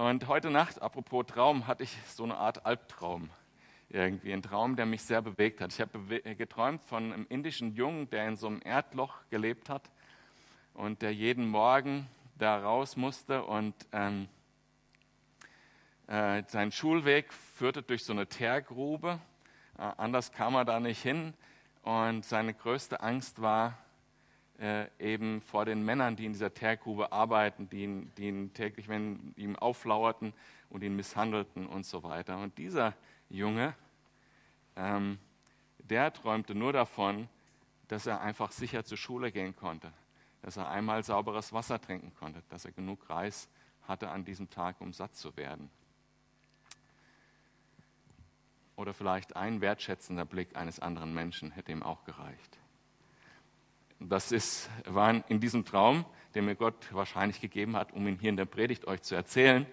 Und heute Nacht, apropos Traum, hatte ich so eine Art Albtraum. Irgendwie ein Traum, der mich sehr bewegt hat. Ich habe geträumt von einem indischen Jungen, der in so einem Erdloch gelebt hat und der jeden Morgen da raus musste und ähm, äh, sein Schulweg führte durch so eine Teergrube. Äh, anders kam er da nicht hin und seine größte Angst war, äh, eben vor den Männern, die in dieser Teergrube arbeiten, die ihn, die ihn täglich wenn, ihm auflauerten und ihn misshandelten und so weiter. Und dieser Junge, ähm, der träumte nur davon, dass er einfach sicher zur Schule gehen konnte, dass er einmal sauberes Wasser trinken konnte, dass er genug Reis hatte an diesem Tag, um satt zu werden. Oder vielleicht ein wertschätzender Blick eines anderen Menschen hätte ihm auch gereicht. Das ist, war in diesem Traum, den mir Gott wahrscheinlich gegeben hat, um ihn hier in der Predigt euch zu erzählen.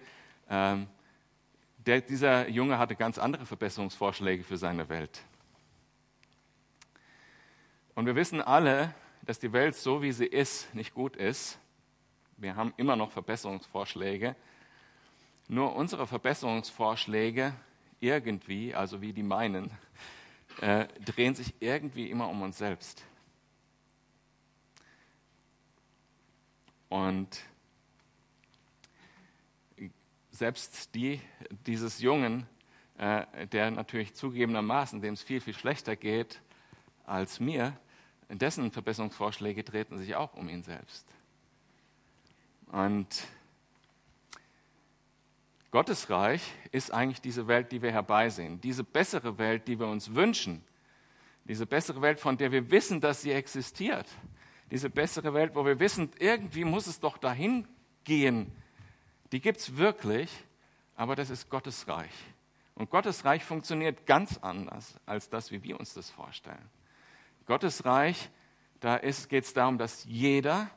Ähm, der, dieser Junge hatte ganz andere Verbesserungsvorschläge für seine Welt. Und wir wissen alle, dass die Welt so, wie sie ist, nicht gut ist. Wir haben immer noch Verbesserungsvorschläge. Nur unsere Verbesserungsvorschläge irgendwie, also wie die meinen, äh, drehen sich irgendwie immer um uns selbst. Und selbst die dieses Jungen, äh, der natürlich zugegebenermaßen, dem es viel, viel schlechter geht als mir, dessen Verbesserungsvorschläge treten sich auch um ihn selbst. Und Gottes Reich ist eigentlich diese Welt, die wir herbeisehen, diese bessere Welt, die wir uns wünschen, diese bessere Welt, von der wir wissen, dass sie existiert, diese bessere Welt, wo wir wissen, irgendwie muss es doch dahin gehen, die gibt es wirklich, aber das ist Gottes Reich. Und Gottes Reich funktioniert ganz anders als das, wie wir uns das vorstellen. Gottes Reich, da geht es darum, dass jeder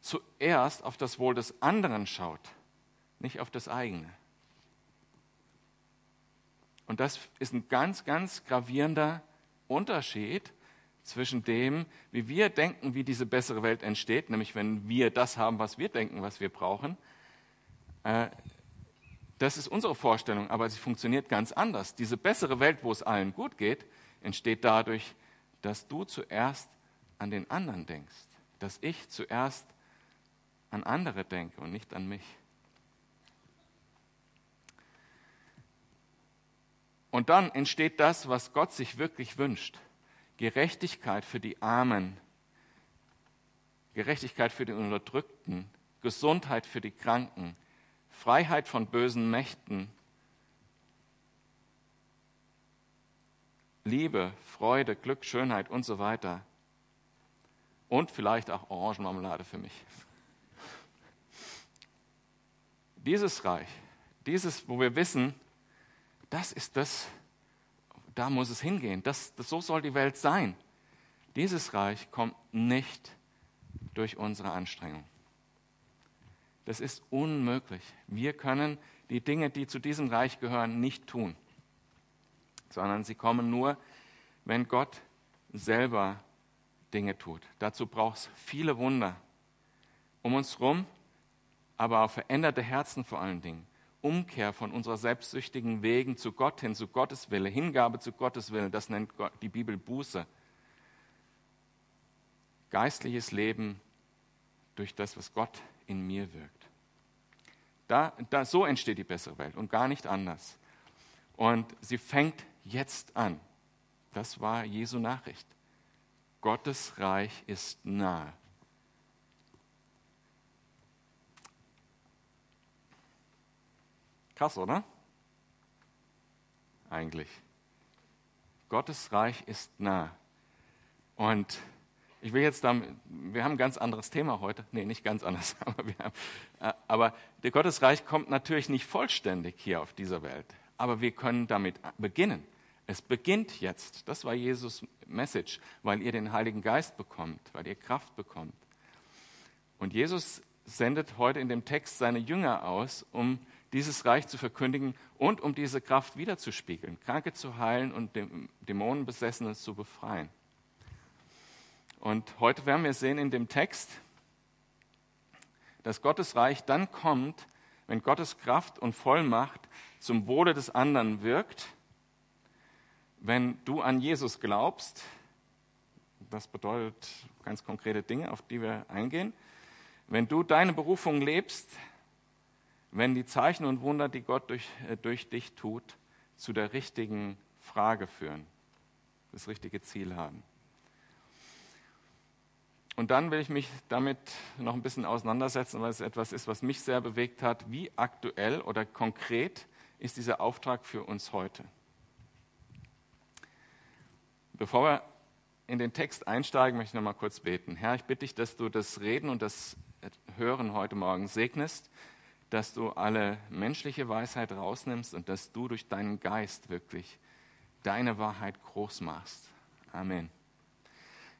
zuerst auf das Wohl des anderen schaut, nicht auf das eigene. Und das ist ein ganz, ganz gravierender Unterschied zwischen dem, wie wir denken, wie diese bessere Welt entsteht, nämlich wenn wir das haben, was wir denken, was wir brauchen. Äh, das ist unsere Vorstellung, aber sie funktioniert ganz anders. Diese bessere Welt, wo es allen gut geht, entsteht dadurch, dass du zuerst an den anderen denkst, dass ich zuerst an andere denke und nicht an mich. Und dann entsteht das, was Gott sich wirklich wünscht. Gerechtigkeit für die Armen, Gerechtigkeit für die Unterdrückten, Gesundheit für die Kranken, Freiheit von bösen Mächten, Liebe, Freude, Glück, Schönheit und so weiter. Und vielleicht auch Orangenmarmelade für mich. Dieses Reich, dieses, wo wir wissen, das ist das, da muss es hingehen. Das, das, so soll die Welt sein. Dieses Reich kommt nicht durch unsere Anstrengung. Das ist unmöglich. Wir können die Dinge, die zu diesem Reich gehören, nicht tun, sondern sie kommen nur, wenn Gott selber Dinge tut. Dazu braucht es viele Wunder um uns herum, aber auch veränderte Herzen vor allen Dingen. Umkehr von unserer selbstsüchtigen Wegen zu Gott hin, zu Gottes Wille, Hingabe zu Gottes Wille, das nennt die Bibel Buße. Geistliches Leben durch das, was Gott in mir wirkt. Da, da, so entsteht die bessere Welt und gar nicht anders. Und sie fängt jetzt an. Das war Jesu Nachricht. Gottes Reich ist nahe. Krass, oder? Eigentlich. Gottes Reich ist nah. Und ich will jetzt damit, wir haben ein ganz anderes Thema heute. Nee, nicht ganz anders, aber, wir haben, äh, aber der Gottesreich kommt natürlich nicht vollständig hier auf dieser Welt. Aber wir können damit beginnen. Es beginnt jetzt. Das war Jesus Message, weil ihr den Heiligen Geist bekommt, weil ihr Kraft bekommt. Und Jesus sendet heute in dem Text seine Jünger aus, um dieses Reich zu verkündigen und um diese Kraft wiederzuspiegeln, Kranke zu heilen und Dämonenbesessene zu befreien. Und heute werden wir sehen in dem Text, dass Gottes Reich dann kommt, wenn Gottes Kraft und Vollmacht zum Wohle des anderen wirkt, wenn du an Jesus glaubst, das bedeutet ganz konkrete Dinge, auf die wir eingehen, wenn du deine Berufung lebst, wenn die Zeichen und Wunder, die Gott durch, äh, durch dich tut, zu der richtigen Frage führen, das richtige Ziel haben. Und dann will ich mich damit noch ein bisschen auseinandersetzen, weil es etwas ist, was mich sehr bewegt hat. Wie aktuell oder konkret ist dieser Auftrag für uns heute? Bevor wir in den Text einsteigen, möchte ich noch mal kurz beten. Herr, ich bitte dich, dass du das Reden und das Hören heute Morgen segnest, dass du alle menschliche Weisheit rausnimmst und dass du durch deinen Geist wirklich deine Wahrheit groß machst. Amen.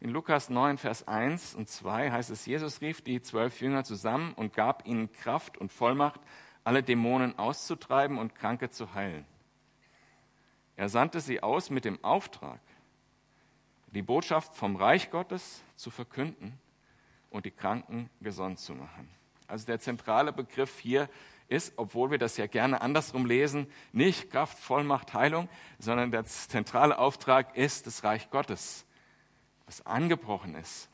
In Lukas 9, Vers 1 und 2 heißt es, Jesus rief die zwölf Jünger zusammen und gab ihnen Kraft und Vollmacht, alle Dämonen auszutreiben und Kranke zu heilen. Er sandte sie aus mit dem Auftrag, die Botschaft vom Reich Gottes zu verkünden und die Kranken gesund zu machen. Also der zentrale Begriff hier ist, obwohl wir das ja gerne andersrum lesen, nicht Kraft, Vollmacht, Heilung, sondern der zentrale Auftrag ist das Reich Gottes, was angebrochen ist.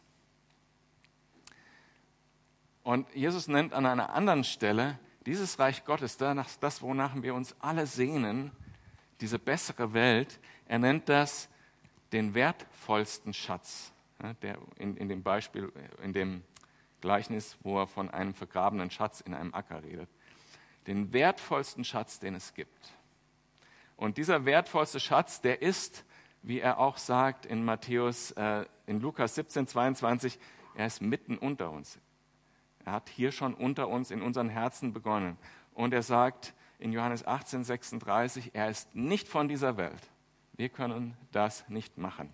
Und Jesus nennt an einer anderen Stelle dieses Reich Gottes, das, wonach wir uns alle sehnen, diese bessere Welt, er nennt das den wertvollsten Schatz. Der in, in dem Beispiel, in dem Gleichnis, wo er von einem vergrabenen Schatz in einem Acker redet. Den wertvollsten Schatz, den es gibt. Und dieser wertvollste Schatz, der ist, wie er auch sagt in Matthäus, äh, in Lukas 17, 22, er ist mitten unter uns. Er hat hier schon unter uns in unseren Herzen begonnen. Und er sagt in Johannes 18, 36, er ist nicht von dieser Welt. Wir können das nicht machen.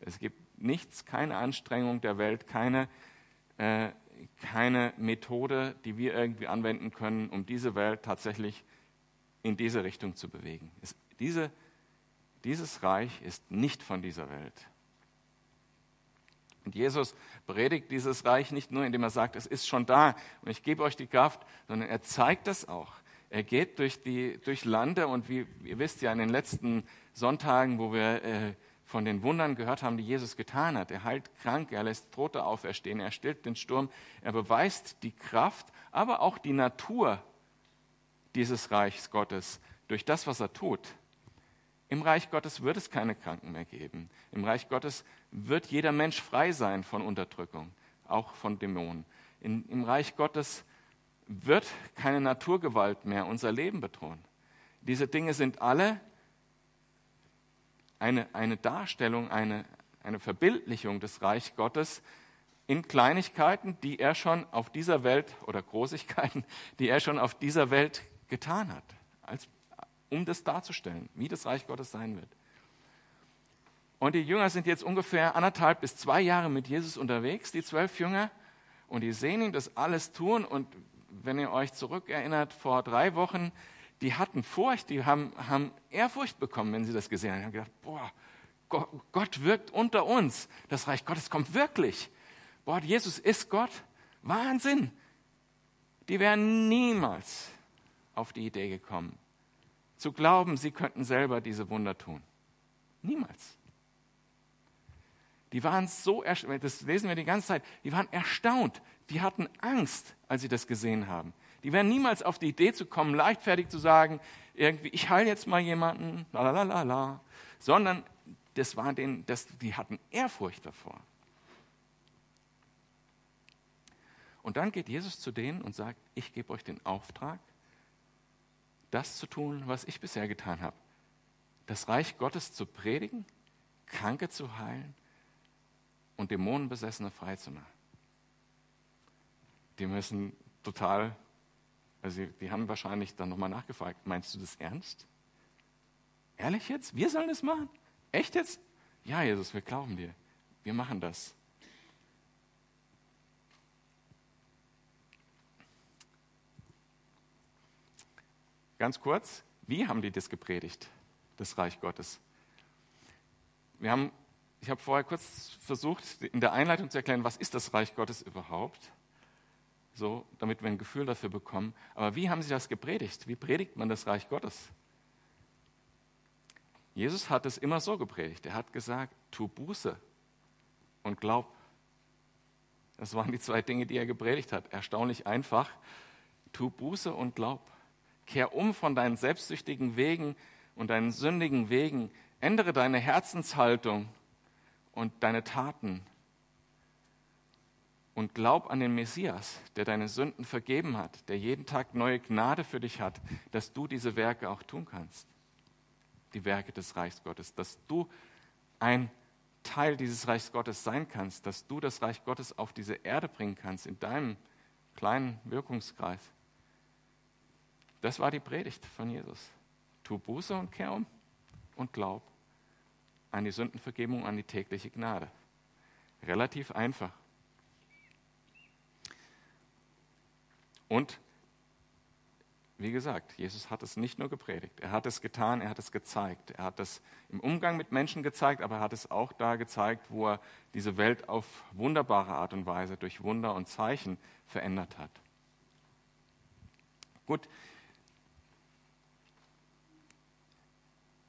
Es gibt nichts, keine Anstrengung der Welt, keine, äh, keine Methode, die wir irgendwie anwenden können, um diese Welt tatsächlich in diese Richtung zu bewegen. Es, diese, dieses Reich ist nicht von dieser Welt. Und Jesus predigt dieses Reich nicht nur, indem er sagt, es ist schon da und ich gebe euch die Kraft, sondern er zeigt das auch. Er geht durch, die, durch Lande und wie ihr wisst ja in den letzten Sonntagen, wo wir äh, von den Wundern gehört haben, die Jesus getan hat. Er heilt Kranke, er lässt Tote auferstehen, er stillt den Sturm, er beweist die Kraft, aber auch die Natur dieses Reichs Gottes durch das, was er tut. Im Reich Gottes wird es keine Kranken mehr geben. Im Reich Gottes wird jeder Mensch frei sein von Unterdrückung, auch von Dämonen. In, Im Reich Gottes wird keine Naturgewalt mehr unser Leben bedrohen. Diese Dinge sind alle eine, eine Darstellung, eine, eine Verbildlichung des Reich Gottes in Kleinigkeiten, die er schon auf dieser Welt oder Großigkeiten, die er schon auf dieser Welt getan hat, als, um das darzustellen, wie das Reich Gottes sein wird. Und die Jünger sind jetzt ungefähr anderthalb bis zwei Jahre mit Jesus unterwegs, die zwölf Jünger, und die sehen ihn das alles tun. Und wenn ihr euch zurückerinnert, vor drei Wochen die hatten Furcht, die haben, haben Ehrfurcht bekommen, wenn sie das gesehen haben. Die haben gedacht, boah, Gott wirkt unter uns. Das Reich Gottes kommt wirklich. Boah, Jesus ist Gott. Wahnsinn. Die wären niemals auf die Idee gekommen, zu glauben, sie könnten selber diese Wunder tun. Niemals. Die waren so, das lesen wir die ganze Zeit, die waren erstaunt, die hatten Angst, als sie das gesehen haben. Die wären niemals auf die Idee zu kommen, leichtfertig zu sagen, irgendwie, ich heile jetzt mal jemanden, la la la la, sondern das war denen, das, die hatten Ehrfurcht davor. Und dann geht Jesus zu denen und sagt, ich gebe euch den Auftrag, das zu tun, was ich bisher getan habe. Das Reich Gottes zu predigen, Kranke zu heilen und Dämonenbesessene frei zu machen. Die müssen total also die haben wahrscheinlich dann nochmal nachgefragt, meinst du das ernst? Ehrlich jetzt? Wir sollen das machen? Echt jetzt? Ja, Jesus, wir glauben dir. Wir machen das. Ganz kurz, wie haben die das gepredigt, das Reich Gottes? Wir haben, ich habe vorher kurz versucht, in der Einleitung zu erklären, was ist das Reich Gottes überhaupt? So, damit wir ein Gefühl dafür bekommen. Aber wie haben sie das gepredigt? Wie predigt man das Reich Gottes? Jesus hat es immer so gepredigt. Er hat gesagt, tu Buße und glaub. Das waren die zwei Dinge, die er gepredigt hat. Erstaunlich einfach. Tu Buße und glaub. Kehr um von deinen selbstsüchtigen Wegen und deinen sündigen Wegen. Ändere deine Herzenshaltung und deine Taten. Und glaub an den Messias, der deine Sünden vergeben hat, der jeden Tag neue Gnade für dich hat, dass du diese Werke auch tun kannst die Werke des Reichs Gottes, dass du ein Teil dieses Reichs Gottes sein kannst, dass du das Reich Gottes auf diese Erde bringen kannst, in deinem kleinen Wirkungskreis. Das war die Predigt von Jesus. Tu Buße und kehr um und glaub an die Sündenvergebung, an die tägliche Gnade. Relativ einfach. Und wie gesagt, Jesus hat es nicht nur gepredigt, er hat es getan, er hat es gezeigt. Er hat es im Umgang mit Menschen gezeigt, aber er hat es auch da gezeigt, wo er diese Welt auf wunderbare Art und Weise durch Wunder und Zeichen verändert hat. Gut,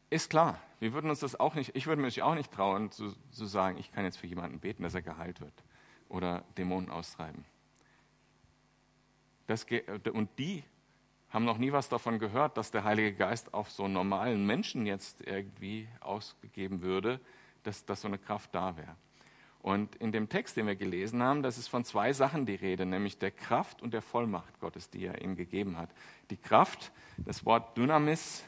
ist klar, wir würden uns das auch nicht, ich würde mich auch nicht trauen zu, zu sagen, ich kann jetzt für jemanden beten, dass er geheilt wird oder Dämonen austreiben. Das, und die haben noch nie was davon gehört, dass der Heilige Geist auf so normalen Menschen jetzt irgendwie ausgegeben würde, dass, dass so eine Kraft da wäre. Und in dem Text, den wir gelesen haben, das ist von zwei Sachen die Rede, nämlich der Kraft und der Vollmacht Gottes, die er ihnen gegeben hat. Die Kraft, das Wort Dynamis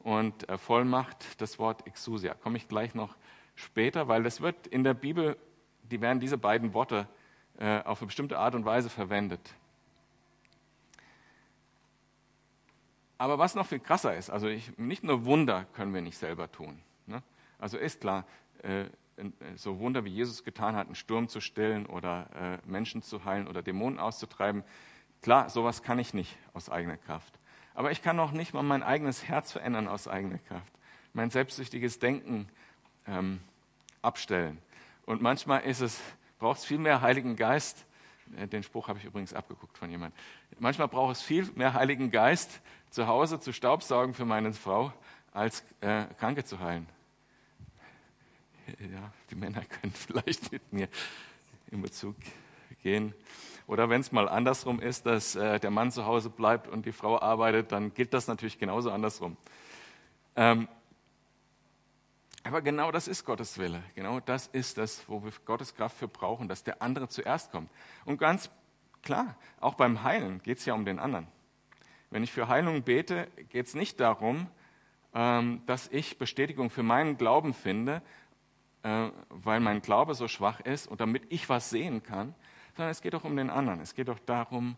und äh, Vollmacht, das Wort Exousia. Komme ich gleich noch später, weil das wird in der Bibel, die werden diese beiden Worte äh, auf eine bestimmte Art und Weise verwendet. Aber was noch viel krasser ist, also ich, nicht nur Wunder können wir nicht selber tun. Ne? Also ist klar, äh, so Wunder wie Jesus getan hat, einen Sturm zu stillen oder äh, Menschen zu heilen oder Dämonen auszutreiben, klar, sowas kann ich nicht aus eigener Kraft. Aber ich kann auch nicht mal mein eigenes Herz verändern aus eigener Kraft, mein selbstsüchtiges Denken ähm, abstellen. Und manchmal ist es, braucht es viel mehr Heiligen Geist. Äh, den Spruch habe ich übrigens abgeguckt von jemandem. Manchmal braucht es viel mehr Heiligen Geist, zu Hause zu Staubsaugen für meine Frau, als äh, Kranke zu heilen. Ja, die Männer können vielleicht mit mir in Bezug gehen. Oder wenn es mal andersrum ist, dass äh, der Mann zu Hause bleibt und die Frau arbeitet, dann gilt das natürlich genauso andersrum. Ähm, aber genau das ist Gottes Wille. Genau das ist das, wo wir Gottes Kraft für brauchen, dass der andere zuerst kommt. Und ganz klar, auch beim Heilen geht es ja um den anderen. Wenn ich für Heilung bete, geht es nicht darum, ähm, dass ich Bestätigung für meinen Glauben finde, äh, weil mein Glaube so schwach ist und damit ich was sehen kann, sondern es geht auch um den anderen. Es geht auch darum,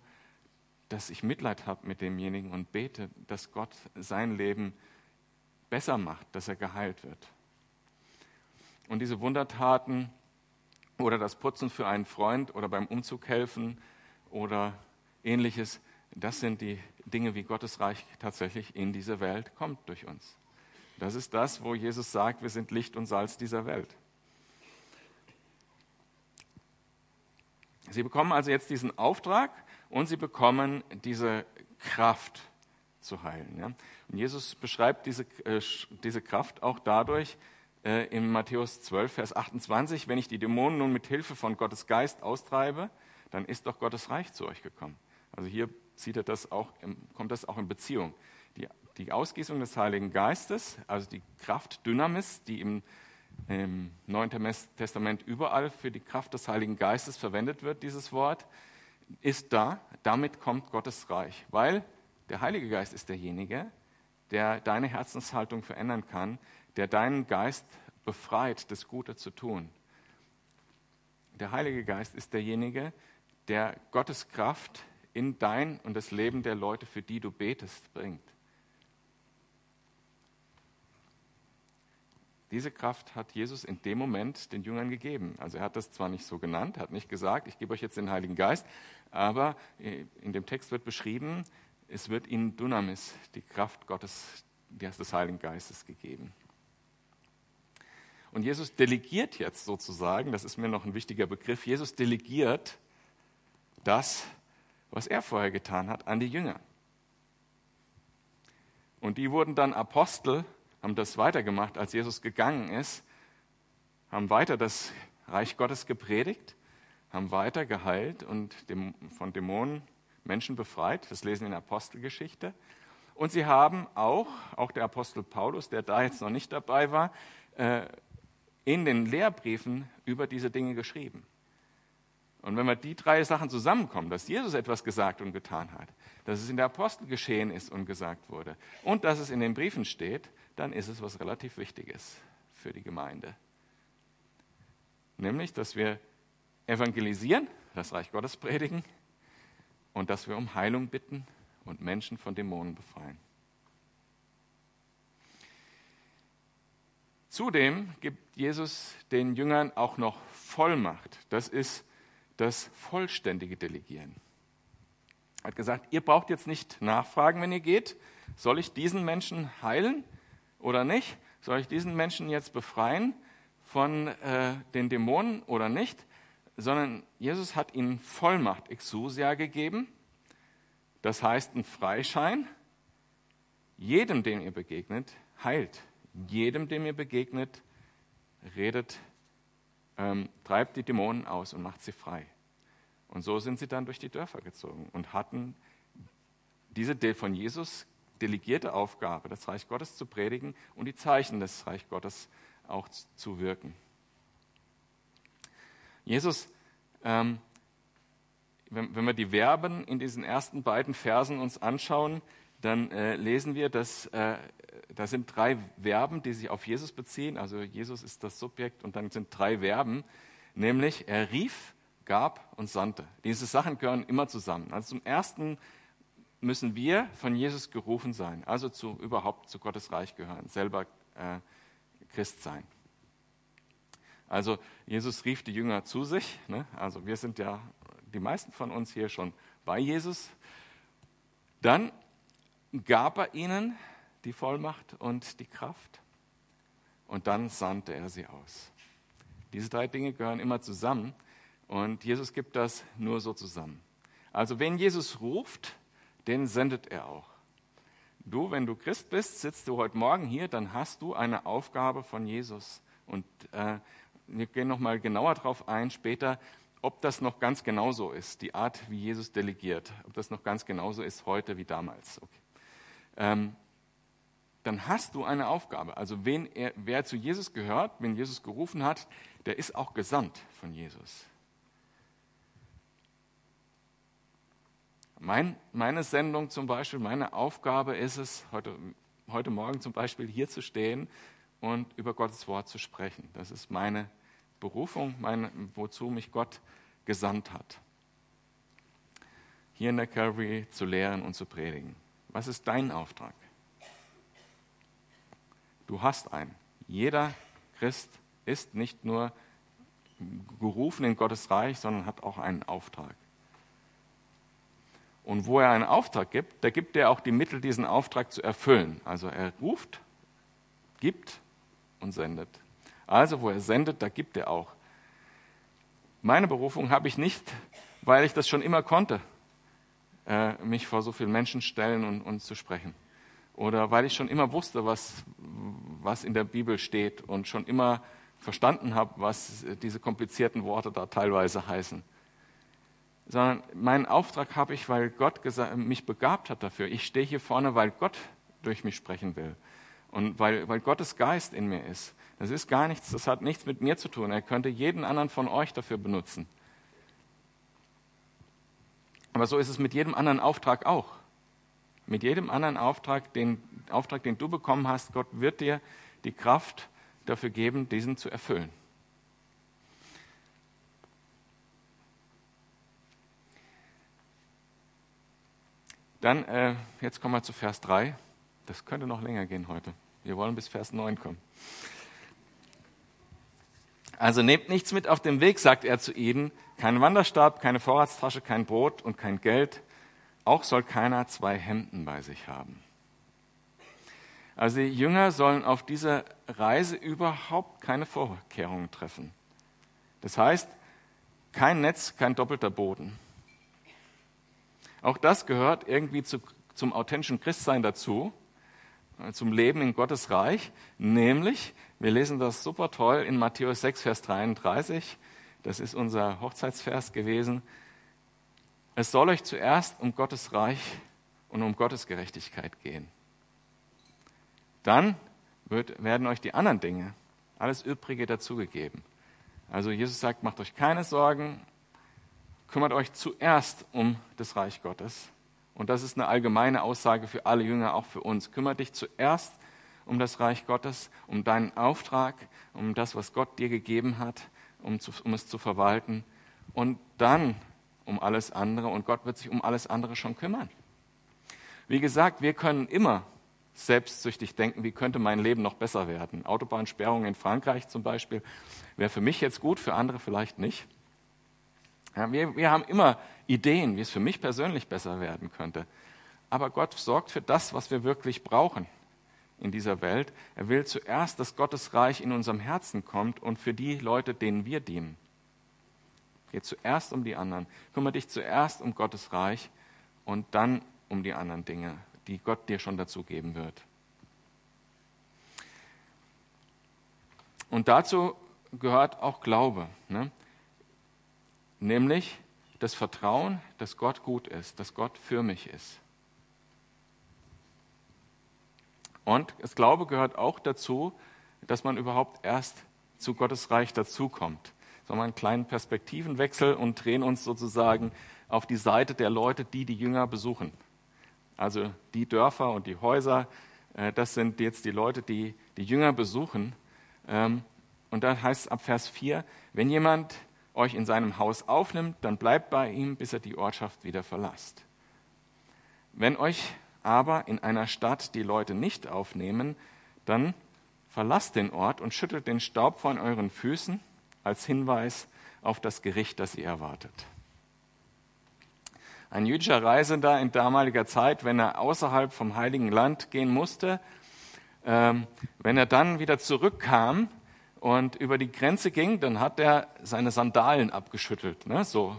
dass ich Mitleid habe mit demjenigen und bete, dass Gott sein Leben besser macht, dass er geheilt wird. Und diese Wundertaten oder das Putzen für einen Freund oder beim Umzug helfen oder ähnliches, das sind die Dinge, wie Gottes Reich tatsächlich in diese Welt kommt durch uns. Das ist das, wo Jesus sagt, wir sind Licht und Salz dieser Welt. Sie bekommen also jetzt diesen Auftrag und sie bekommen diese Kraft zu heilen. Ja? Und Jesus beschreibt diese, äh, diese Kraft auch dadurch äh, in Matthäus 12, Vers 28, wenn ich die Dämonen nun mit Hilfe von Gottes Geist austreibe, dann ist doch Gottes Reich zu euch gekommen. Also hier sieht er das auch, kommt das auch in Beziehung. Die, die Ausgießung des Heiligen Geistes, also die Kraft Dynamis, die im, im Neuen Testament überall für die Kraft des Heiligen Geistes verwendet wird, dieses Wort, ist da. Damit kommt Gottes Reich, weil der Heilige Geist ist derjenige, der deine Herzenshaltung verändern kann, der deinen Geist befreit, das Gute zu tun. Der Heilige Geist ist derjenige, der Gottes Kraft in dein und das Leben der Leute, für die du betest, bringt. Diese Kraft hat Jesus in dem Moment den Jüngern gegeben. Also er hat das zwar nicht so genannt, hat nicht gesagt, ich gebe euch jetzt den Heiligen Geist, aber in dem Text wird beschrieben, es wird ihnen Dunamis, die Kraft Gottes, des Heiligen Geistes gegeben. Und Jesus delegiert jetzt sozusagen, das ist mir noch ein wichtiger Begriff, Jesus delegiert das, was er vorher getan hat, an die Jünger. Und die wurden dann Apostel, haben das weitergemacht, als Jesus gegangen ist, haben weiter das Reich Gottes gepredigt, haben weiter geheilt und von Dämonen Menschen befreit. Das lesen wir in der Apostelgeschichte. Und sie haben auch, auch der Apostel Paulus, der da jetzt noch nicht dabei war, äh, in den Lehrbriefen über diese Dinge geschrieben. Und wenn wir die drei Sachen zusammenkommen, dass Jesus etwas gesagt und getan hat, dass es in der Apostel geschehen ist und gesagt wurde und dass es in den Briefen steht, dann ist es was relativ Wichtiges für die Gemeinde. Nämlich, dass wir evangelisieren, das Reich Gottes predigen und dass wir um Heilung bitten und Menschen von Dämonen befreien. Zudem gibt Jesus den Jüngern auch noch Vollmacht. Das ist das vollständige Delegieren. Er hat gesagt, ihr braucht jetzt nicht nachfragen, wenn ihr geht, soll ich diesen Menschen heilen oder nicht? Soll ich diesen Menschen jetzt befreien von äh, den Dämonen oder nicht? Sondern Jesus hat ihnen Vollmacht, Exousia gegeben. Das heißt, ein Freischein. Jedem, dem ihr begegnet, heilt. Jedem, dem ihr begegnet, redet ähm, treibt die Dämonen aus und macht sie frei. Und so sind sie dann durch die Dörfer gezogen und hatten diese von Jesus delegierte Aufgabe, das Reich Gottes zu predigen und die Zeichen des Reich Gottes auch zu wirken. Jesus, ähm, wenn, wenn, wir die Verben in diesen ersten beiden Versen uns anschauen, dann äh, lesen wir, dass äh, da sind drei Verben, die sich auf Jesus beziehen. Also Jesus ist das Subjekt und dann sind drei Verben, nämlich er rief, gab und sandte. Diese Sachen gehören immer zusammen. Also zum ersten müssen wir von Jesus gerufen sein, also zu, überhaupt zu Gottes Reich gehören, selber äh, Christ sein. Also Jesus rief die Jünger zu sich. Ne? Also wir sind ja die meisten von uns hier schon bei Jesus. Dann gab er ihnen die Vollmacht und die Kraft. Und dann sandte er sie aus. Diese drei Dinge gehören immer zusammen und Jesus gibt das nur so zusammen. Also wenn Jesus ruft, den sendet er auch. Du, wenn du Christ bist, sitzt du heute Morgen hier, dann hast du eine Aufgabe von Jesus. Und äh, wir gehen nochmal genauer darauf ein später, ob das noch ganz genauso ist, die Art, wie Jesus delegiert, ob das noch ganz genauso ist heute wie damals. Okay. Ähm, dann hast du eine Aufgabe. Also wen er, wer zu Jesus gehört, wen Jesus gerufen hat, der ist auch gesandt von Jesus. Mein, meine Sendung zum Beispiel, meine Aufgabe ist es, heute, heute Morgen zum Beispiel hier zu stehen und über Gottes Wort zu sprechen. Das ist meine Berufung, meine, wozu mich Gott gesandt hat. Hier in der Calvary zu lehren und zu predigen. Was ist dein Auftrag? Du hast einen. Jeder Christ ist nicht nur gerufen in Gottes Reich, sondern hat auch einen Auftrag. Und wo er einen Auftrag gibt, da gibt er auch die Mittel, diesen Auftrag zu erfüllen. Also er ruft, gibt und sendet. Also wo er sendet, da gibt er auch. Meine Berufung habe ich nicht, weil ich das schon immer konnte, äh, mich vor so vielen Menschen stellen und, und zu sprechen oder weil ich schon immer wusste, was, was in der Bibel steht und schon immer verstanden habe, was diese komplizierten Worte da teilweise heißen. Sondern meinen Auftrag habe ich, weil Gott mich begabt hat dafür. Ich stehe hier vorne, weil Gott durch mich sprechen will und weil, weil Gottes Geist in mir ist. Das ist gar nichts, das hat nichts mit mir zu tun. Er könnte jeden anderen von euch dafür benutzen. Aber so ist es mit jedem anderen Auftrag auch. Mit jedem anderen Auftrag den, Auftrag, den du bekommen hast, Gott wird dir die Kraft dafür geben, diesen zu erfüllen. Dann, äh, jetzt kommen wir zu Vers 3. Das könnte noch länger gehen heute. Wir wollen bis Vers 9 kommen. Also nehmt nichts mit auf dem Weg, sagt er zu ihnen. Kein Wanderstab, keine Vorratstasche, kein Brot und kein Geld auch soll keiner zwei Hemden bei sich haben. Also die Jünger sollen auf dieser Reise überhaupt keine Vorkehrungen treffen. Das heißt, kein Netz, kein doppelter Boden. Auch das gehört irgendwie zu, zum authentischen Christsein dazu, äh, zum Leben in Gottes Reich. Nämlich, wir lesen das super toll in Matthäus 6, Vers 33. Das ist unser Hochzeitsvers gewesen. Es soll euch zuerst um Gottes Reich und um Gottes Gerechtigkeit gehen. Dann wird, werden euch die anderen Dinge, alles Übrige dazugegeben. Also Jesus sagt, macht euch keine Sorgen, kümmert euch zuerst um das Reich Gottes. Und das ist eine allgemeine Aussage für alle Jünger, auch für uns. Kümmert dich zuerst um das Reich Gottes, um deinen Auftrag, um das, was Gott dir gegeben hat, um, zu, um es zu verwalten. Und dann um alles andere. Und Gott wird sich um alles andere schon kümmern. Wie gesagt, wir können immer selbstsüchtig denken, wie könnte mein Leben noch besser werden. Autobahnsperrung in Frankreich zum Beispiel wäre für mich jetzt gut, für andere vielleicht nicht. Ja, wir, wir haben immer Ideen, wie es für mich persönlich besser werden könnte. Aber Gott sorgt für das, was wir wirklich brauchen in dieser Welt. Er will zuerst, dass Gottes Reich in unserem Herzen kommt und für die Leute, denen wir dienen. Geh zuerst um die anderen. Kümmere dich zuerst um Gottes Reich und dann um die anderen Dinge, die Gott dir schon dazu geben wird. Und dazu gehört auch Glaube. Ne? nämlich das Vertrauen, dass Gott gut ist, dass Gott für mich ist. Und das Glaube gehört auch dazu, dass man überhaupt erst zu Gottes Reich dazukommt. Sagen wir einen kleinen Perspektivenwechsel und drehen uns sozusagen auf die Seite der Leute, die die Jünger besuchen. Also die Dörfer und die Häuser, äh, das sind jetzt die Leute, die die Jünger besuchen. Ähm, und da heißt es ab Vers 4, wenn jemand euch in seinem Haus aufnimmt, dann bleibt bei ihm, bis er die Ortschaft wieder verlasst. Wenn euch aber in einer Stadt die Leute nicht aufnehmen, dann verlasst den Ort und schüttelt den Staub von euren Füßen als Hinweis auf das Gericht, das ihr erwartet. Ein jüdischer Reisender in damaliger Zeit, wenn er außerhalb vom Heiligen Land gehen musste, ähm, wenn er dann wieder zurückkam, und über die Grenze ging, dann hat er seine Sandalen abgeschüttelt, ne? so,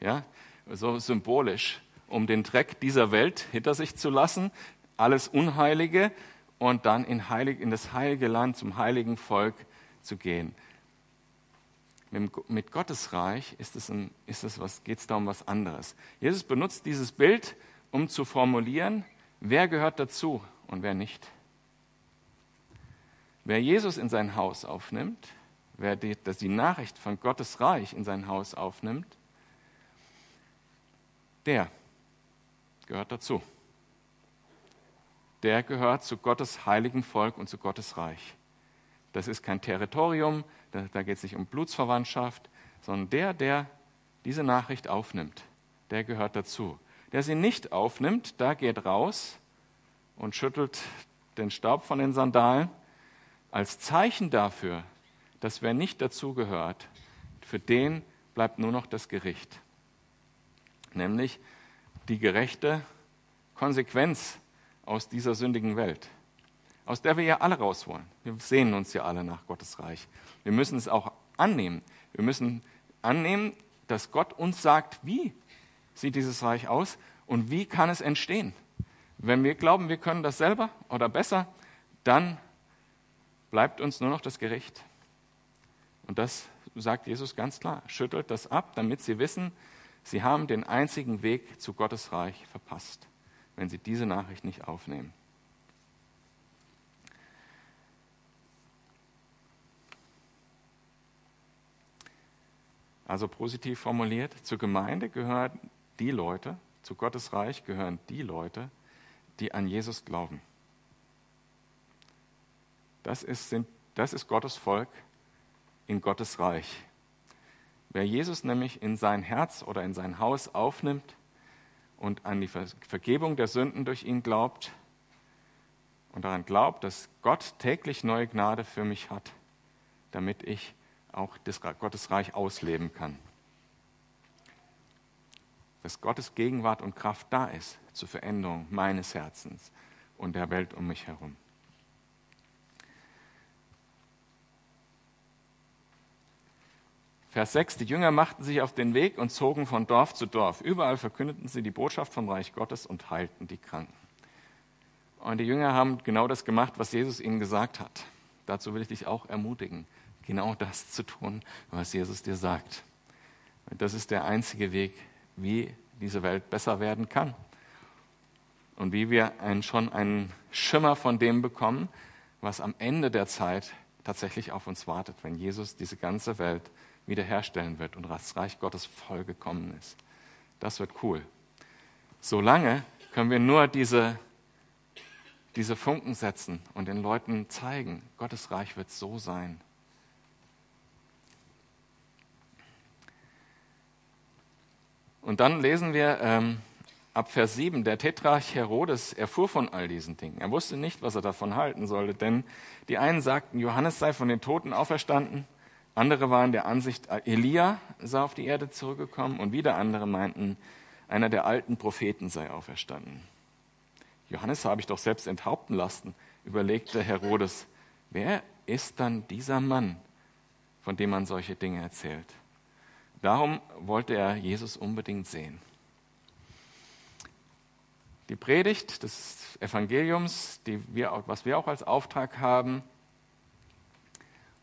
ja, so symbolisch, um den Dreck dieser Welt hinter sich zu lassen, alles Unheilige und dann in, heilig, in das heilige Land zum heiligen Volk zu gehen. Mit, Gottes Reich ist es, ein, ist es was, geht es da um was anderes. Jesus benutzt dieses Bild, um zu formulieren, wer gehört dazu und wer nicht. Wer Jesus in sein Haus aufnimmt, wer die, dass die Nachricht von Gottes Reich in sein Haus aufnimmt, der gehört dazu. Der gehört zu Gottes heiligen Volk und zu Gottes Reich. Das ist kein Territorium, da, da geht es nicht um Blutsverwandtschaft, sondern der, der diese Nachricht aufnimmt, der gehört dazu. Der sie nicht aufnimmt, da geht raus und schüttelt den Staub von den Sandalen als Zeichen dafür, dass wer nicht dazugehört, für den bleibt nur noch das Gericht. Nämlich die gerechte Konsequenz aus dieser sündigen Welt, aus der wir ja alle raus wollen. Wir sehnen uns ja alle nach Gottes Reich. Wir müssen es auch annehmen. Wir müssen annehmen, dass Gott uns sagt, wie sieht dieses Reich aus und wie kann es entstehen. Wenn wir glauben, wir können das selber oder besser, dann bleibt uns nur noch das Gericht. Und das sagt Jesus ganz klar. Schüttelt das ab, damit sie wissen, sie haben den einzigen Weg zu Gottes Reich verpasst, wenn sie diese Nachricht nicht aufnehmen. Also positiv formuliert, zur Gemeinde gehören die Leute, zu Gottes Reich gehören die Leute, die an Jesus glauben. Das ist, sind, das ist Gottes Volk in Gottes Reich. Wer Jesus nämlich in sein Herz oder in sein Haus aufnimmt und an die Vergebung der Sünden durch ihn glaubt und daran glaubt, dass Gott täglich neue Gnade für mich hat, damit ich auch das Gottes Reich ausleben kann. Dass Gottes Gegenwart und Kraft da ist zur Veränderung meines Herzens und der Welt um mich herum. Vers 6, die Jünger machten sich auf den Weg und zogen von Dorf zu Dorf. Überall verkündeten sie die Botschaft vom Reich Gottes und heilten die Kranken. Und die Jünger haben genau das gemacht, was Jesus ihnen gesagt hat. Dazu will ich dich auch ermutigen, genau das zu tun, was Jesus dir sagt. Das ist der einzige Weg, wie diese Welt besser werden kann. Und wie wir einen, schon einen Schimmer von dem bekommen, was am Ende der Zeit tatsächlich auf uns wartet, wenn Jesus diese ganze Welt wiederherstellen wird und das Reich Gottes vollgekommen ist. Das wird cool. Solange können wir nur diese, diese Funken setzen und den Leuten zeigen, Gottes Reich wird so sein. Und dann lesen wir ähm, ab Vers 7, der Tetrarch Herodes erfuhr von all diesen Dingen. Er wusste nicht, was er davon halten sollte, denn die einen sagten, Johannes sei von den Toten auferstanden, andere waren der Ansicht, Elia sei auf die Erde zurückgekommen und wieder andere meinten, einer der alten Propheten sei auferstanden. Johannes habe ich doch selbst enthaupten lassen, überlegte Herodes. Wer ist dann dieser Mann, von dem man solche Dinge erzählt? Darum wollte er Jesus unbedingt sehen. Die Predigt des Evangeliums, die wir, was wir auch als Auftrag haben,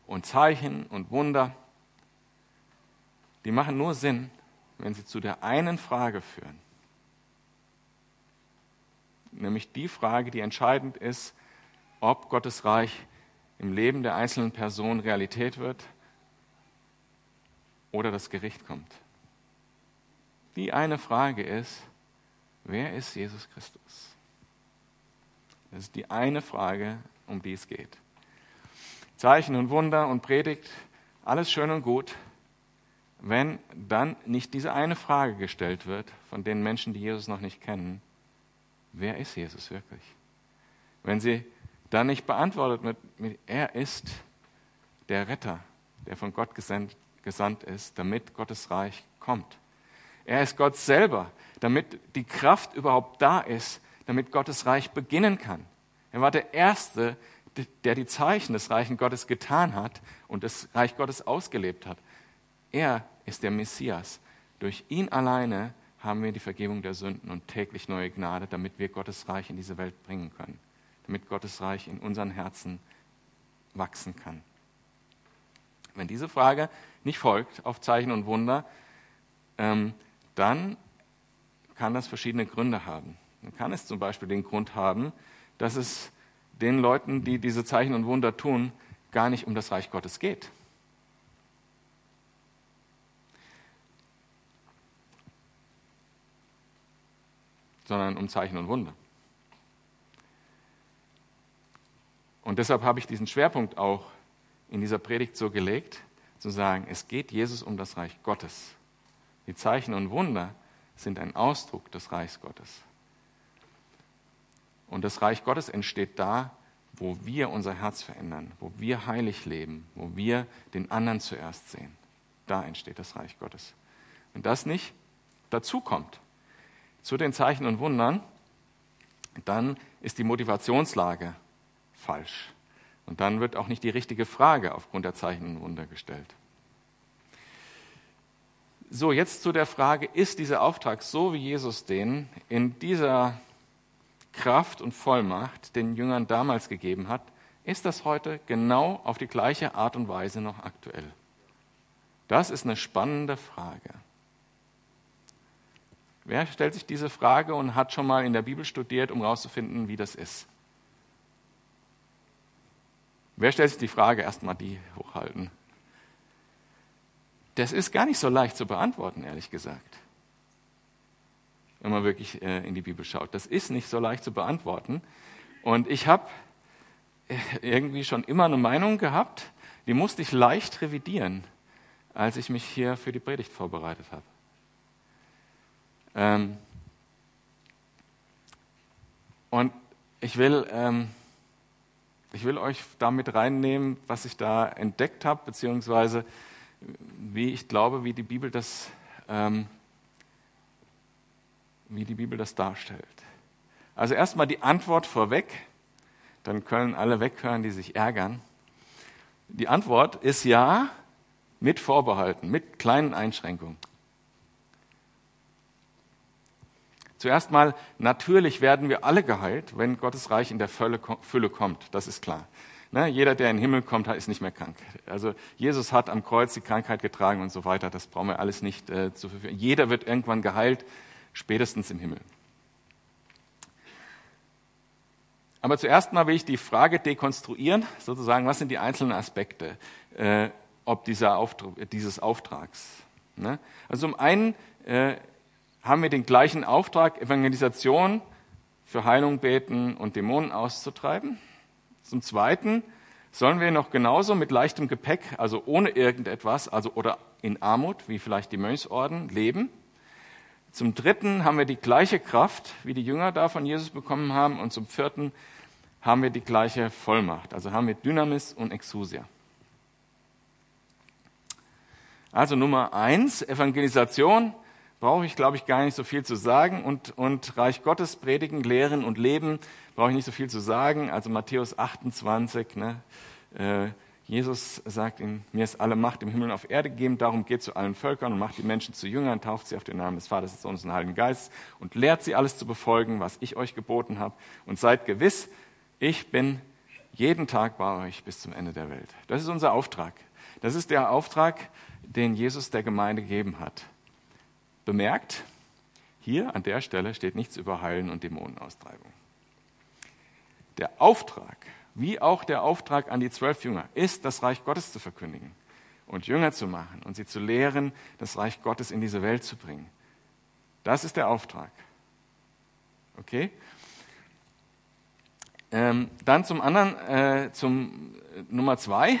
und Zeichen und Wunder, die machen nur Sinn, wenn sie zu der einen Frage führen. Nämlich die Frage, die entscheidend ist, ob Gottes Reich im Leben der einzelnen Person Realität wird oder das Gericht kommt. Die eine Frage ist, wer ist Jesus Christus? Das ist die eine Frage, um die es geht. Zeichen und Wunder und Predigt, alles schön und gut, wenn dann nicht diese eine Frage gestellt wird von den Menschen, die Jesus noch nicht kennen, wer ist Jesus wirklich? Wenn sie dann nicht beantwortet wird, er ist der Retter, der von Gott gesandt, gesandt ist, damit Gottes Reich kommt. Er ist Gott selber, damit die Kraft überhaupt da ist, damit Gottes Reich beginnen kann. Er war der Erste, der die Zeichen des Reichen Gottes getan hat und das Reich Gottes ausgelebt hat. Er ist der Messias. Durch ihn alleine haben wir die Vergebung der Sünden und täglich neue Gnade, damit wir Gottes Reich in diese Welt bringen können, damit Gottes Reich in unseren Herzen wachsen kann. Wenn diese Frage nicht folgt auf Zeichen und Wunder, ähm, dann kann das verschiedene Gründe haben. Dann kann es zum Beispiel den Grund haben, dass es den Leuten, die diese Zeichen und Wunder tun, gar nicht um das Reich Gottes geht. sondern um Zeichen und Wunder. Und deshalb habe ich diesen Schwerpunkt auch in dieser Predigt so gelegt, zu sagen, es geht Jesus um das Reich Gottes. Die Zeichen und Wunder sind ein Ausdruck des Reichs Gottes. Und das Reich Gottes entsteht da, wo wir unser Herz verändern, wo wir heilig leben, wo wir den anderen zuerst sehen. Da entsteht das Reich Gottes. Wenn das nicht dazu kommt zu den Zeichen und Wundern, dann ist die Motivationslage falsch. Und dann wird auch nicht die richtige Frage aufgrund der Zeichen und Wunder gestellt. So, jetzt zu der Frage, ist dieser Auftrag so, wie Jesus den in dieser Kraft und Vollmacht den Jüngern damals gegeben hat, ist das heute genau auf die gleiche Art und Weise noch aktuell? Das ist eine spannende Frage. Wer stellt sich diese Frage und hat schon mal in der Bibel studiert, um herauszufinden, wie das ist? Wer stellt sich die Frage? Erstmal die hochhalten. Das ist gar nicht so leicht zu beantworten, ehrlich gesagt wenn man wirklich äh, in die Bibel schaut. Das ist nicht so leicht zu beantworten. Und ich habe äh, irgendwie schon immer eine Meinung gehabt, die musste ich leicht revidieren, als ich mich hier für die Predigt vorbereitet habe. Ähm und ich will, ähm, ich will euch damit reinnehmen, was ich da entdeckt habe, beziehungsweise wie ich glaube, wie die Bibel das ähm, wie die Bibel das darstellt. Also erstmal die Antwort vorweg, dann können alle weghören, die sich ärgern. Die Antwort ist ja, mit Vorbehalten, mit kleinen Einschränkungen. Zuerst mal, natürlich werden wir alle geheilt, wenn Gottes Reich in der Fülle kommt. Das ist klar. Ne? Jeder, der in den Himmel kommt, ist nicht mehr krank. Also Jesus hat am Kreuz die Krankheit getragen und so weiter. Das brauchen wir alles nicht äh, zu verfügen. Jeder wird irgendwann geheilt, spätestens im Himmel. Aber zuerst mal will ich die Frage dekonstruieren, sozusagen, was sind die einzelnen Aspekte äh, ob dieser Auftrag, dieses Auftrags. Ne? Also zum einen äh, haben wir den gleichen Auftrag, Evangelisation für Heilung beten und Dämonen auszutreiben. Zum Zweiten sollen wir noch genauso mit leichtem Gepäck, also ohne irgendetwas, also oder in Armut, wie vielleicht die Mönchsorden, leben. Zum Dritten haben wir die gleiche Kraft, wie die Jünger da von Jesus bekommen haben. Und zum Vierten haben wir die gleiche Vollmacht, also haben wir Dynamis und Exousia. Also Nummer eins, Evangelisation brauche ich, glaube ich, gar nicht so viel zu sagen. Und, und Reich Gottes predigen, lehren und leben brauche ich nicht so viel zu sagen. Also Matthäus 28, ne? Jesus sagt ihm, mir ist alle Macht im Himmel und auf Erde gegeben, darum geht zu allen Völkern und macht die Menschen zu Jüngern, tauft sie auf den Namen des Vaters, des Sohnes und des Heiligen Geistes und lehrt sie alles zu befolgen, was ich euch geboten habe. Und seid gewiss, ich bin jeden Tag bei euch bis zum Ende der Welt. Das ist unser Auftrag. Das ist der Auftrag, den Jesus der Gemeinde gegeben hat. Bemerkt, hier an der Stelle steht nichts über Heilen und Dämonenaustreibung. Der Auftrag, wie auch der Auftrag an die zwölf Jünger, ist, das Reich Gottes zu verkündigen und Jünger zu machen und sie zu lehren, das Reich Gottes in diese Welt zu bringen. Das ist der Auftrag. Okay? Ähm, dann zum anderen, äh, zum äh, Nummer zwei.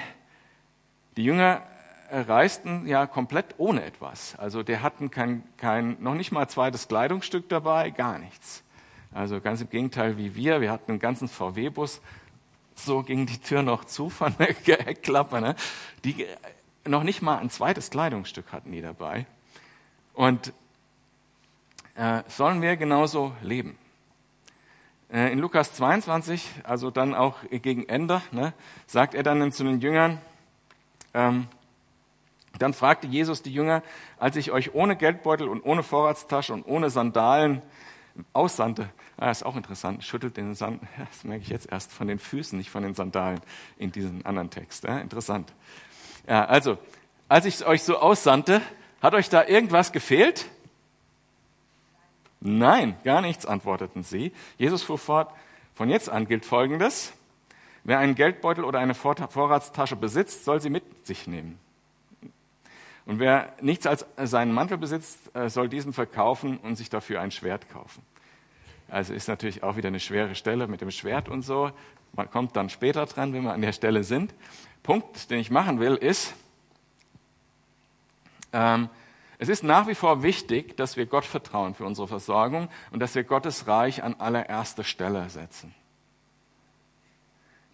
Die Jünger reisten ja komplett ohne etwas. Also der hatten kein, kein, noch nicht mal zweites Kleidungsstück dabei, gar nichts. Also ganz im Gegenteil wie wir. Wir hatten einen ganzen VW-Bus. So ging die Tür noch zu von der Heckklappe. Ne? Die noch nicht mal ein zweites Kleidungsstück hatten die dabei. Und äh, sollen wir genauso leben? Äh, in Lukas 22, also dann auch gegen Ende, ne, sagt er dann zu den Jüngern, ähm, dann fragte Jesus die Jünger, als ich euch ohne Geldbeutel und ohne Vorratstasche und ohne Sandalen aussandte. Ah, ist auch interessant, schüttelt den Sand, das merke ich jetzt erst, von den Füßen, nicht von den Sandalen in diesem anderen Text. Ja, interessant. Ja, also, als ich euch so aussandte, hat euch da irgendwas gefehlt? Nein, gar nichts, antworteten sie. Jesus fuhr fort, von jetzt an gilt Folgendes. Wer einen Geldbeutel oder eine Vorratstasche besitzt, soll sie mit sich nehmen. Und wer nichts als seinen Mantel besitzt, äh, soll diesen verkaufen und sich dafür ein Schwert kaufen. Also ist natürlich auch wieder eine schwere Stelle mit dem Schwert und so. Man kommt dann später dran, wenn wir an der Stelle sind. Punkt, den ich machen will, ist, ähm, es ist nach wie vor wichtig, dass wir Gott vertrauen für unsere Versorgung und dass wir Gottes Reich an allererster Stelle setzen.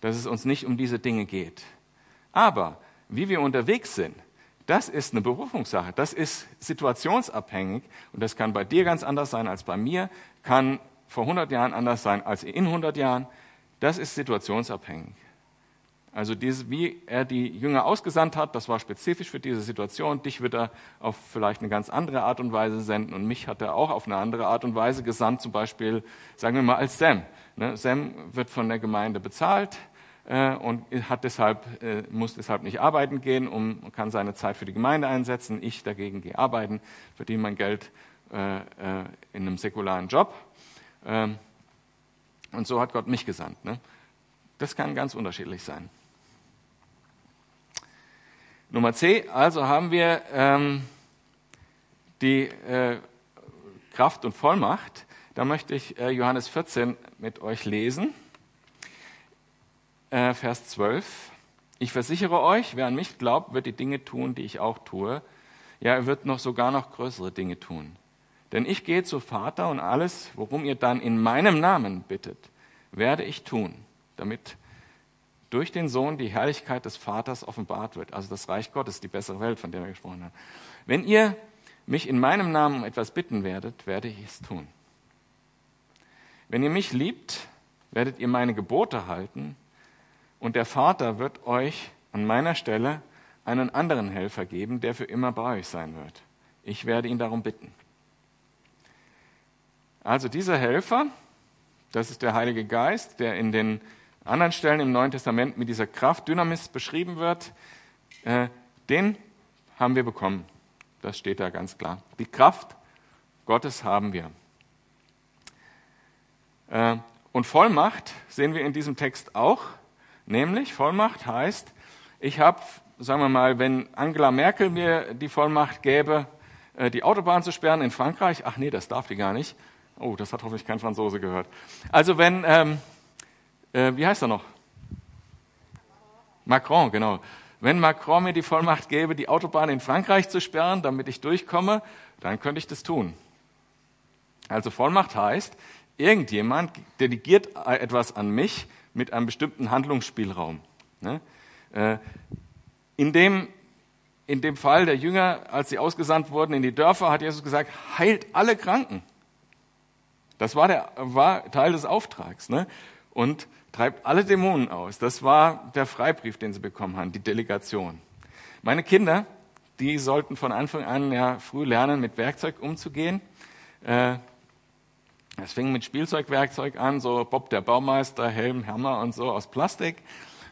Dass es uns nicht um diese Dinge geht. Aber wie wir unterwegs sind, das ist eine Berufungssache. Das ist situationsabhängig und das kann bei dir ganz anders sein als bei mir, kann vor 100 Jahren anders sein als in 100 Jahren. Das ist situationsabhängig. Also dieses, wie er die Jünger ausgesandt hat, das war spezifisch für diese Situation. Dich wird er auf vielleicht eine ganz andere Art und Weise senden und mich hat er auch auf eine andere Art und Weise gesandt, zum Beispiel, sagen wir mal, als Sam. Ne, Sam wird von der Gemeinde bezahlt, äh, und hat deshalb, äh, muss deshalb nicht arbeiten gehen, um, kann seine Zeit für die Gemeinde einsetzen. Ich dagegen gehe arbeiten, verdiene mein Geld äh, in einem säkularen Job. Ähm, und so hat Gott mich gesandt. Ne? Das kann ganz unterschiedlich sein. Nummer C, also haben wir ähm, die äh, Kraft und Vollmacht. Da möchte ich äh, Johannes 14 mit euch lesen äh, Vers 12. Ich versichere euch, wer an mich glaubt, wird die Dinge tun, die ich auch tue. Ja, er wird noch sogar noch größere Dinge tun. Denn ich gehe zu Vater und alles, worum ihr dann in meinem Namen bittet, werde ich tun, damit durch den Sohn die Herrlichkeit des Vaters offenbart wird. Also das Reich Gottes, die bessere Welt, von der wir gesprochen haben. Wenn ihr mich in meinem Namen um etwas bitten werdet, werde ich es tun. Wenn ihr mich liebt, werdet ihr meine Gebote halten und der Vater wird euch an meiner Stelle einen anderen Helfer geben, der für immer bei euch sein wird. Ich werde ihn darum bitten. Also dieser Helfer, das ist der Heilige Geist, der in den anderen Stellen im Neuen Testament mit dieser Kraft Dynamis beschrieben wird, äh, den haben wir bekommen. Das steht da ganz klar. Die Kraft Gottes haben wir. Äh, und Vollmacht sehen wir in diesem Text auch, nämlich Vollmacht heißt, ich habe, sagen wir mal, wenn Angela Merkel mir die Vollmacht gäbe, äh, die Autobahn zu sperren in Frankreich, ach nee, das darf die gar nicht. Oh, das hat hoffentlich kein Franzose gehört. Also wenn, ähm, äh, wie heißt er noch? Macron, genau. Wenn Macron mir die Vollmacht gäbe, die Autobahn in Frankreich zu sperren, damit ich durchkomme, dann könnte ich das tun. Also Vollmacht heißt, irgendjemand delegiert etwas an mich mit einem bestimmten Handlungsspielraum. Ne? Äh, in dem, in dem Fall der Jünger, als sie ausgesandt wurden in die Dörfer, hat Jesus gesagt, heilt alle Kranken. Das war, der, war Teil des Auftrags. Ne? Und treibt alle Dämonen aus. Das war der Freibrief, den sie bekommen haben, die Delegation. Meine Kinder, die sollten von Anfang an ja früh lernen, mit Werkzeug umzugehen. Äh, es fing mit Spielzeugwerkzeug an, so Bob der Baumeister, Helm, Hammer und so aus Plastik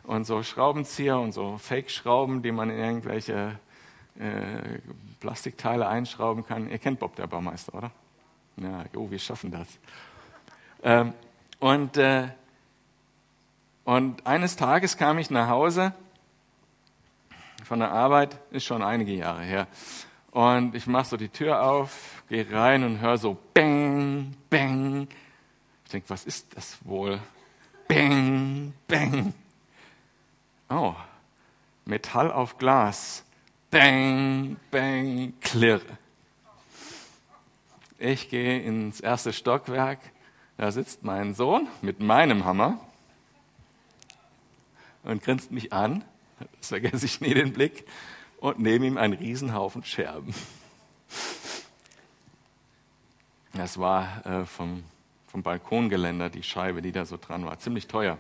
und so Schraubenzieher und so Fake-Schrauben, die man in irgendwelche äh, Plastikteile einschrauben kann. Ihr kennt Bob der Baumeister, oder? Ja, jo, wir schaffen das. Ähm, und, äh, und eines Tages kam ich nach Hause von der Arbeit, ist schon einige Jahre her. Und ich mache so die Tür auf, gehe rein und höre so Bang, Bang. Ich denke, was ist das wohl? Bang, Bang. Oh, Metall auf Glas. Bang, Bang, klirr. Ich gehe ins erste Stockwerk. Da sitzt mein Sohn mit meinem Hammer und grinst mich an. Das vergesse ich nie den Blick und neben ihm ein Riesenhaufen Scherben. Das war äh, vom, vom Balkongeländer die Scheibe, die da so dran war. Ziemlich teuer.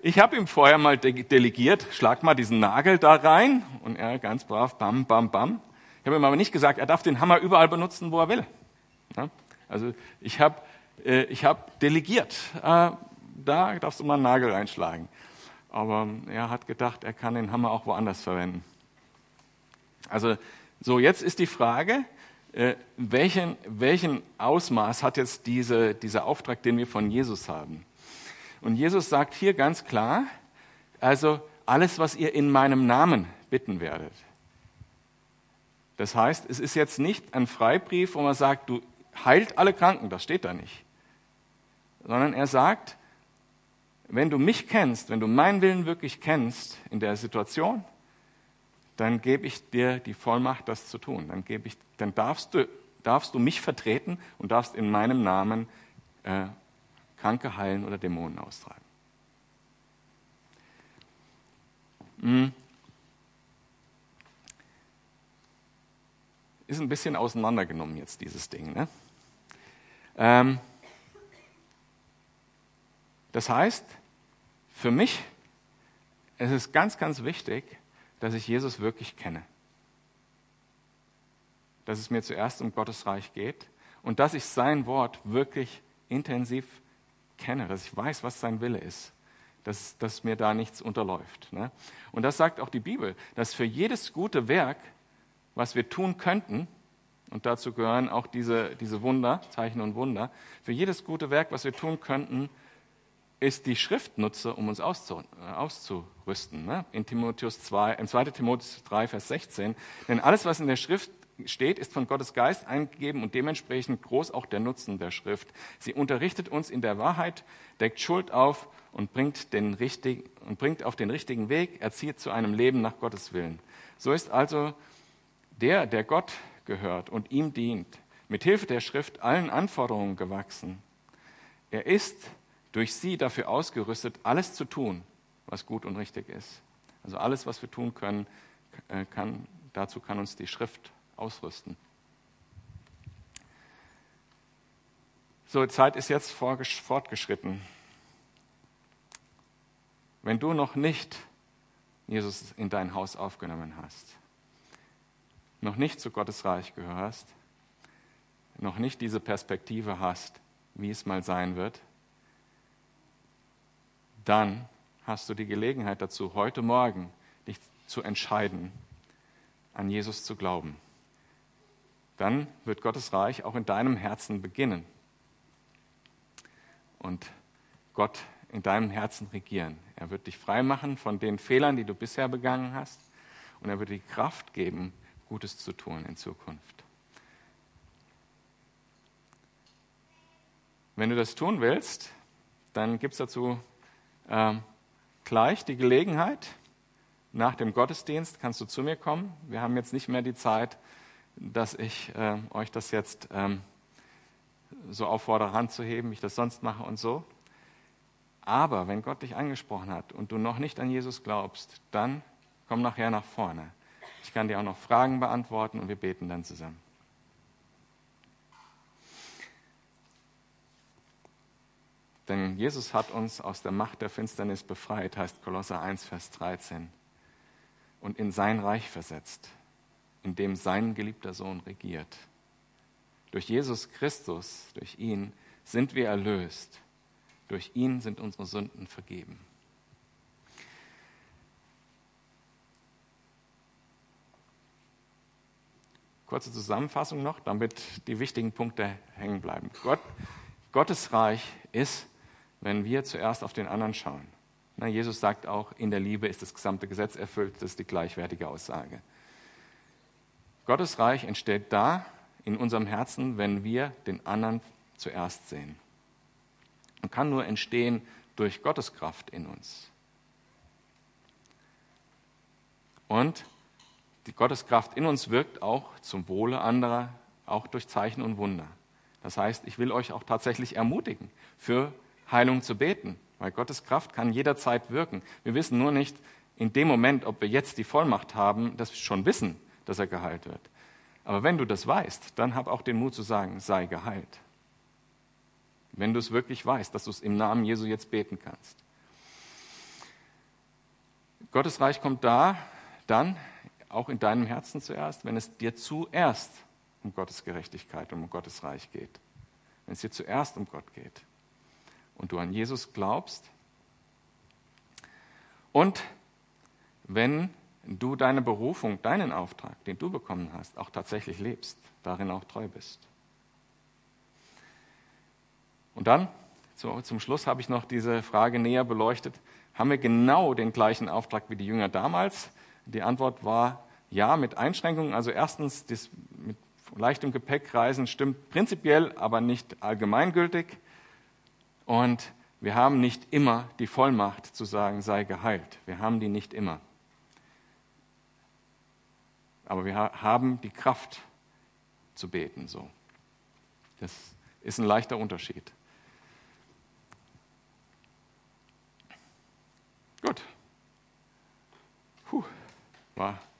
Ich habe ihm vorher mal de delegiert, schlag mal diesen Nagel da rein und er ganz brav, bam, bam, bam. Ich habe ihm aber nicht gesagt, er darf den Hammer überall benutzen, wo er will. Ja? Also ich habe äh, hab delegiert, äh, da darfst du mal einen Nagel reinschlagen aber er hat gedacht, er kann den Hammer auch woanders verwenden. Also so, jetzt ist die Frage, äh, welchen, welchen Ausmaß hat jetzt diese, dieser Auftrag, den wir von Jesus haben? Und Jesus sagt hier ganz klar, also alles, was ihr in meinem Namen bitten werdet. Das heißt, es ist jetzt nicht ein Freibrief, wo man sagt, du heilt alle Kranken, das steht da nicht. Sondern er sagt, wenn du mich kennst, wenn du meinen Willen wirklich kennst in der Situation, dann gebe ich dir die Vollmacht, das zu tun. Dann, gebe ich, dann darfst, du, darfst du mich vertreten und darfst in meinem Namen äh, Kranke heilen oder Dämonen austreiben. Hm. Ist ein bisschen auseinandergenommen jetzt dieses Ding. Ne? Ähm, das heißt, für mich ist es ganz, ganz wichtig, dass ich Jesus wirklich kenne. Dass es mir zuerst um Gottes Reich geht und dass ich sein Wort wirklich intensiv kenne, dass ich weiß, was sein Wille ist, dass, dass mir da nichts unterläuft. Ne? Und das sagt auch die Bibel, dass für jedes gute Werk, was wir tun könnten, und dazu gehören auch diese, diese Wunder, Zeichen und Wunder, für jedes gute Werk, was wir tun könnten, ist die Schrift nutze, um uns auszurüsten. Ne? In Timotheus 2, im 2. Timotheus 3, Vers 16. Denn alles, was in der Schrift steht, ist von Gottes Geist eingegeben und dementsprechend groß auch der Nutzen der Schrift. Sie unterrichtet uns in der Wahrheit, deckt Schuld auf und bringt, den richtig, und bringt auf den richtigen Weg, erzieht zu einem Leben nach Gottes Willen. So ist also der, der Gott gehört und ihm dient, mit Hilfe der Schrift allen Anforderungen gewachsen. Er ist durch sie dafür ausgerüstet, alles zu tun, was gut und richtig ist. Also alles, was wir tun können, äh, kann, dazu kann uns die Schrift ausrüsten. So, Zeit ist jetzt fortgeschritten. wenn du noch nicht Jesus in dein Haus aufgenommen hast, noch nicht zu Gottes Reich gehörst, noch nicht diese Perspektive hast, wie es mal sein wird, dann hast du die Gelegenheit dazu, heute Morgen dich zu entscheiden, an Jesus zu glauben. Dann wird Gottes Reich auch in deinem Herzen beginnen und Gott in deinem Herzen regieren. Er wird dich freimachen von den Fehlern, die du bisher begangen hast und er wird dir Kraft geben, Gutes zu tun in Zukunft. Wenn du das tun willst, dann gibt es dazu äh, gleich die Gelegenheit. Nach dem Gottesdienst kannst du zu mir kommen. Wir haben jetzt nicht mehr die Zeit, dass ich äh, euch das jetzt ähm, so auffordere, Hand zu heben, wie ich das sonst mache und so. Aber wenn Gott dich angesprochen hat und du noch nicht an Jesus glaubst, dann komm nachher nach vorne. Ich kann dir auch noch Fragen beantworten und wir beten dann zusammen. Denn Jesus hat uns aus der Macht der Finsternis befreit, heißt Kolosser 1, Vers 13, und in sein Reich versetzt, in dem sein geliebter Sohn regiert. Durch Jesus Christus, durch ihn sind wir erlöst. Durch ihn sind unsere Sünden vergeben. Kurze Zusammenfassung noch, damit die wichtigen Punkte hängen bleiben. Gott, Gottes Reich ist wenn wir zuerst auf den anderen schauen. Na, Jesus sagt auch, in der Liebe ist das gesamte Gesetz erfüllt, das ist die gleichwertige Aussage. Gottes Reich entsteht da in unserem Herzen, wenn wir den anderen zuerst sehen. Und kann nur entstehen durch Gottes Kraft in uns. Und die Gotteskraft in uns wirkt auch zum Wohle anderer, auch durch Zeichen und Wunder. Das heißt, ich will euch auch tatsächlich ermutigen, für Heilung zu beten, weil Gottes Kraft kann jederzeit wirken. Wir wissen nur nicht in dem Moment, ob wir jetzt die Vollmacht haben, dass wir schon wissen, dass er geheilt wird. Aber wenn du das weißt, dann hab auch den Mut zu sagen, sei geheilt. Wenn du es wirklich weißt, dass du es im Namen Jesu jetzt beten kannst. Gottes Reich kommt da, dann auch in deinem Herzen zuerst, wenn es dir zuerst um Gottes Gerechtigkeit und um Gottes Reich geht. Wenn es dir zuerst um Gott geht und du an Jesus glaubst. Und wenn du deine Berufung, deinen Auftrag, den du bekommen hast, auch tatsächlich lebst, darin auch treu bist. Und dann, zum Schluss habe ich noch diese Frage näher beleuchtet. Haben wir genau den gleichen Auftrag wie die Jünger damals? Die Antwort war ja, mit Einschränkungen. Also erstens, das mit leichtem Gepäck reisen stimmt prinzipiell, aber nicht allgemeingültig. Und wir haben nicht immer die Vollmacht zu sagen, sei geheilt. Wir haben die nicht immer. Aber wir haben die Kraft zu beten so. Das ist ein leichter Unterschied. Gut. Puh, war